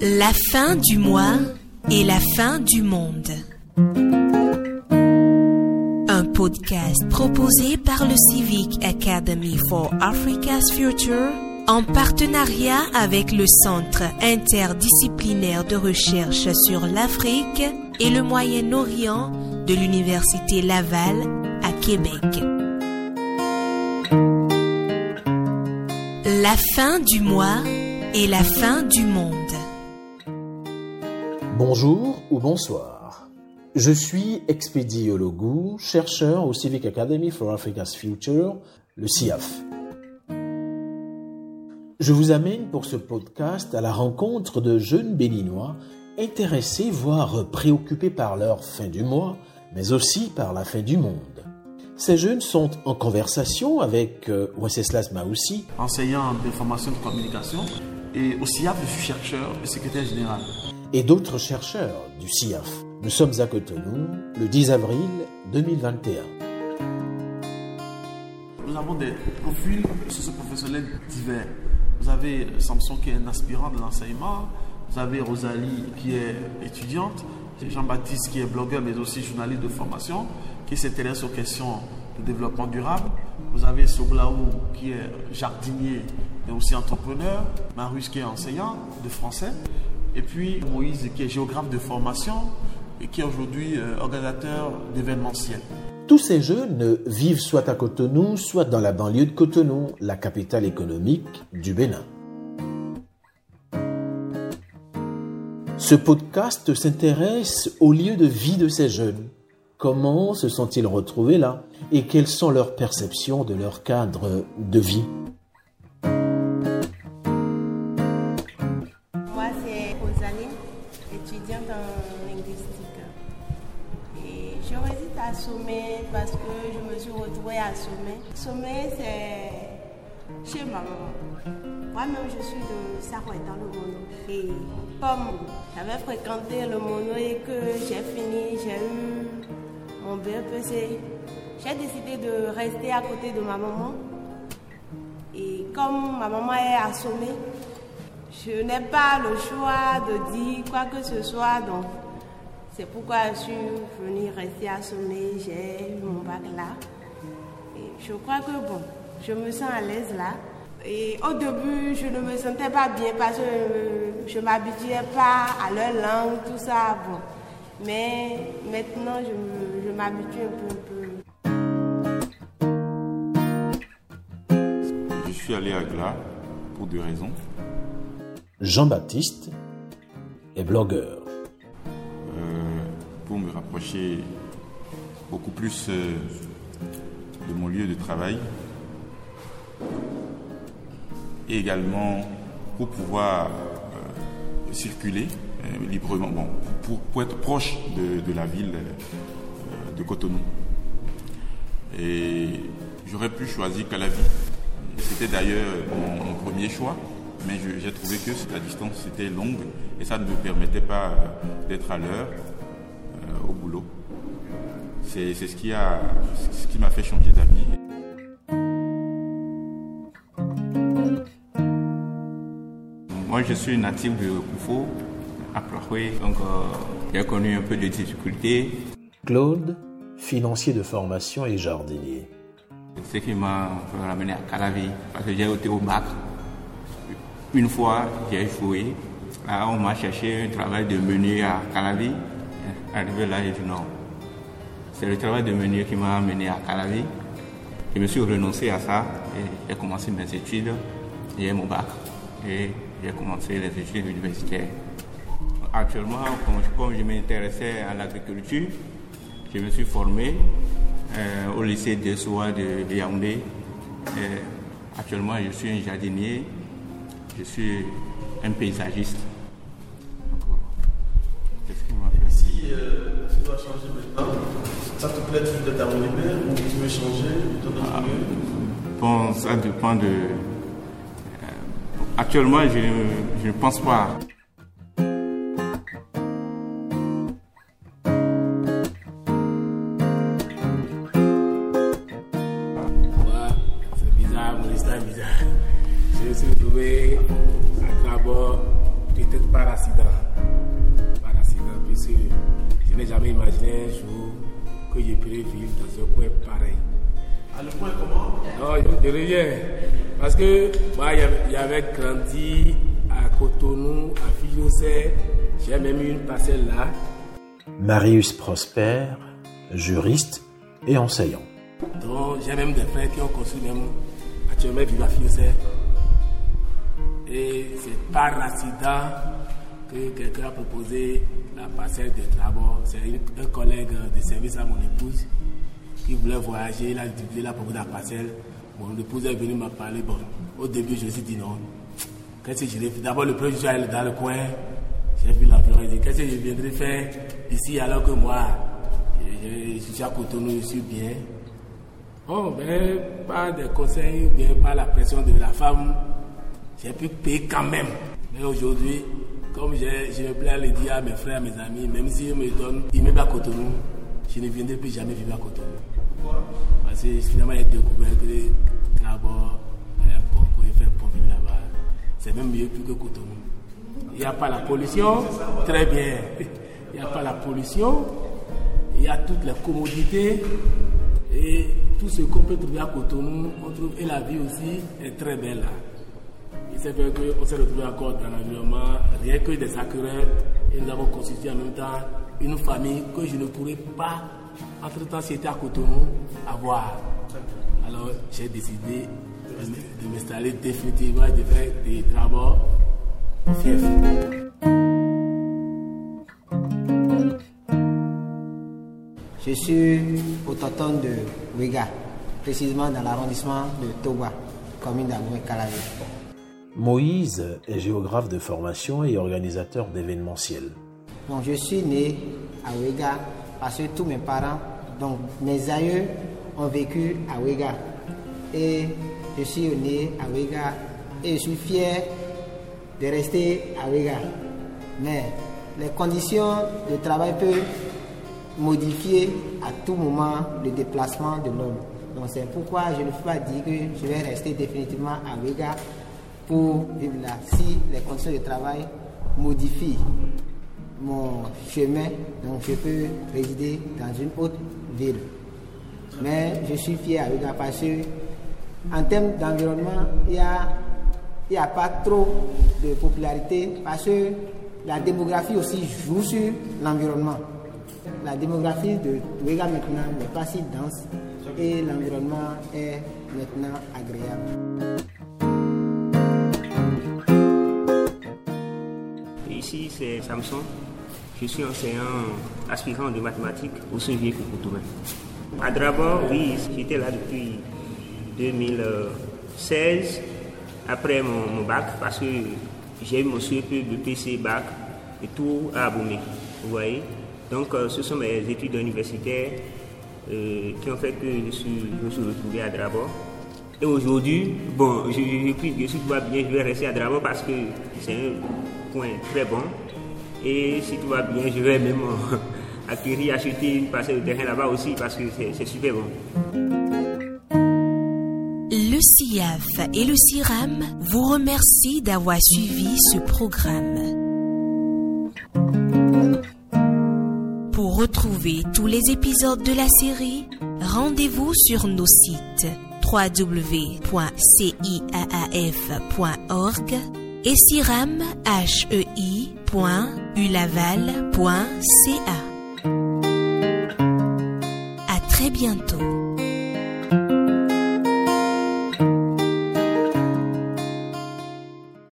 La fin du mois et la fin du monde. Un podcast proposé par le Civic Academy for Africa's Future en partenariat avec le Centre interdisciplinaire de recherche sur l'Afrique et le Moyen-Orient de l'Université Laval à Québec. La fin du mois et la fin du monde. Bonjour ou bonsoir. Je suis Expédi Ologou, chercheur au Civic Academy for Africa's Future, le CIAF. Je vous amène pour ce podcast à la rencontre de jeunes béninois intéressés, voire préoccupés par leur fin du mois, mais aussi par la fin du monde. Ces jeunes sont en conversation avec euh, Wenceslas Maoussi, enseignant de formation de communication, et au CIAF, je suis chercheur et secrétaire général. et d'autres chercheurs du CIAF. Nous sommes à Cotonou le 10 avril 2021. Nous avons des profils socio-professionnels divers. Vous avez Samson qui est un aspirant de l'enseignement, vous avez Rosalie qui est étudiante, Jean-Baptiste qui est blogueur mais aussi journaliste de formation, qui s'intéresse aux questions de développement durable. Vous avez Soblaou qui est jardinier mais aussi entrepreneur, Marius qui est enseignant de français, et puis Moïse qui est géographe de formation et qui est aujourd'hui euh, organisateur d'événementiels. Tous ces jeunes vivent soit à Cotonou, soit dans la banlieue de Cotonou, la capitale économique du Bénin. Ce podcast s'intéresse au lieu de vie de ces jeunes. Comment se sont-ils retrouvés là? Et quelles sont leurs perceptions de leur cadre de vie? Moi, c'est Rosaline, étudiante en linguistique. Et je réside à Sommet parce que je me suis retrouvée à Sommet. Sommet, c'est chez ma maman. Moi-même, je suis de Sarouet dans le Mono. Et comme j'avais fréquenté le Mono et que j'ai fini, j'ai eu mon BEPC, j'ai décidé de rester à côté de ma maman. Et comme ma maman est assommée, je n'ai pas le choix de dire quoi que ce soit, donc c'est pourquoi je suis venue rester assommée. J'ai eu mon bac là. Et je crois que bon, je me sens à l'aise là. Et au début, je ne me sentais pas bien parce que je ne m'habituais pas à leur langue, tout ça. Bon. Mais maintenant, je me- m'habitue un peu. un peu. Je suis allé à Gla pour deux raisons. Jean-Baptiste est blogueur. Euh, pour me rapprocher beaucoup plus euh, de mon lieu de travail et également pour pouvoir euh, circuler euh, librement, bon, pour, pour être proche de, de la ville euh, de Cotonou. Et j'aurais pu choisir Calavi. C'était d'ailleurs mon, mon premier choix, mais j'ai trouvé que la distance était longue et ça ne me permettait pas euh, d'être à l'heure euh, au boulot. C'est c'est ce qui a, ce qui m'a fait changer d'avis. Moi, je suis natif de Koufo, à Plahoué, donc euh, j'ai connu un peu de difficultés. Claude, financier de formation et jardinier. Ce qui m'a ramené à Calavi, parce que j'ai été au bac. Une fois, j'ai échoué. Là, on m'a cherché un travail de meunier à Calavi. Arrivé là, j'ai dit non. C'est le travail de meunier qui m'a amené à Calavi. Je me suis renoncé à ça et j'ai commencé mes études. J'ai mon bac et j'ai commencé les études universitaires. Actuellement, comme, comme je m'intéressais à l'agriculture, je me suis formé euh, au lycée de Soa de, Yaoundé. Et actuellement, je suis un jardinier, je suis un paysagiste. Donc, voilà. C'est ce qui m'a fait. Si euh, tu dois changer maintenant, ça te plaît toujours d'être à Monimère ou tu veux changer lieux Bon, ça dépend de. euh, actuellement, je, je ne pense pas. Je me suis retrouvé par accident. Par accident, puisque je n'ai jamais imaginé un jour que je pourrais vivre dans un coin pareil. À le point comment? Non, de rien. Parce que moi, j'avais grandi à Cotonou, à Fijosé. J'ai même eu une parcelle là. Marius Prosper, juriste et enseignant. Donc, j'ai même des frères qui ont construit même actuellement vivent à Fijosé. Et c'est par accident que quelqu'un a proposé la parcelle de travaux. C'est un collègue de service à mon épouse qui voulait voyager. Il a, il a proposé la parcelle. Mon épouse est venue me parler. Bon, au début, je me suis dit non. Qu'est-ce que je vais faire? D'abord, le premier jour, elle est dans le coin. J'ai vu l'environ. J'ai dit qu'est-ce que je viendrai faire ici alors que moi, je, je suis à Cotonou, je suis bien. Bon, ben, pas de conseils, bien pas la pression de la femme, j'ai pu payer quand même. Mais aujourd'hui, comme je, me plais à le dire à mes frères, à mes amis, même donnent, ils me à Cotonou, je ne viendrai plus jamais vivre à Cotonou. Parce que finalement, j'ai découvert que d'abord, un bon pour faire pour vivre là-bas, c'est même mieux plus que Cotonou. Il n'y a pas la pollution, très bien. Il n'y a pas la pollution, il y a toutes les commodités et tout ce qu'on peut trouver à Cotonou, on trouve, et la vie aussi est très belle là. Il s'est fait qu'on s'est retrouvé encore dans l'environnement, rien que des acquéreurs, et nous avons constitué en même temps une famille que je ne pourrais pas, entre-temps, si j'étais à Cotonou, avoir. Alors j'ai décidé de m'installer définitivement, de faire des travaux au Je suis autochtone de Ouiga, précisément dans l'arrondissement de Toba, commune d'Amoué Calavé. Moïse est géographe de formation et organisateur d'événementiels. Donc, je suis né à Ouiga parce que tous mes parents, donc mes aïeux, ont vécu à Ouiga. Et je suis né à Ouiga et je suis fier de rester à Ouiga. Mais les conditions de travail peuvent modifier à tout moment le déplacement de l'homme. Donc c'est pourquoi je ne peux pas dire que je vais rester définitivement à Ouiga pour vivre là. Si les conditions de travail modifient mon chemin, donc je peux résider dans une autre ville. Mais je suis fier à Ouiga parce que en termes d'environnement, il n'y a, a pas trop de popularité parce que la démographie aussi joue sur l'environnement. La démographie de Ouiga maintenant n'est pas si dense et l'environnement est maintenant agréable. Ici, c'est Samson. Je suis enseignant aspirant de mathématiques au Sevier Coutourin. À Drabord, oui, j'étais là depuis 2016, après mon, bac, parce que j'ai eu mon CEP PC bac et tout à Aboumé. Vous voyez Donc, euh, ce sont mes études universitaires euh, qui ont fait que je, suis, me suis retrouvé à Drabord. Et aujourd'hui, bon, je, je, je, bien, je vais rester à Drabord parce que c'est un coin très bon. Et si tout va bien, je vais même acquérir, acheter parcelle de terrain là-bas aussi parce que c'est super bon. Le CIAF et le CIRAM vous remercient d'avoir suivi ce programme. Tous les épisodes de la série, rendez-vous sur nos sites www.ciaaf.org et ciram.ulaval.ca. À très bientôt.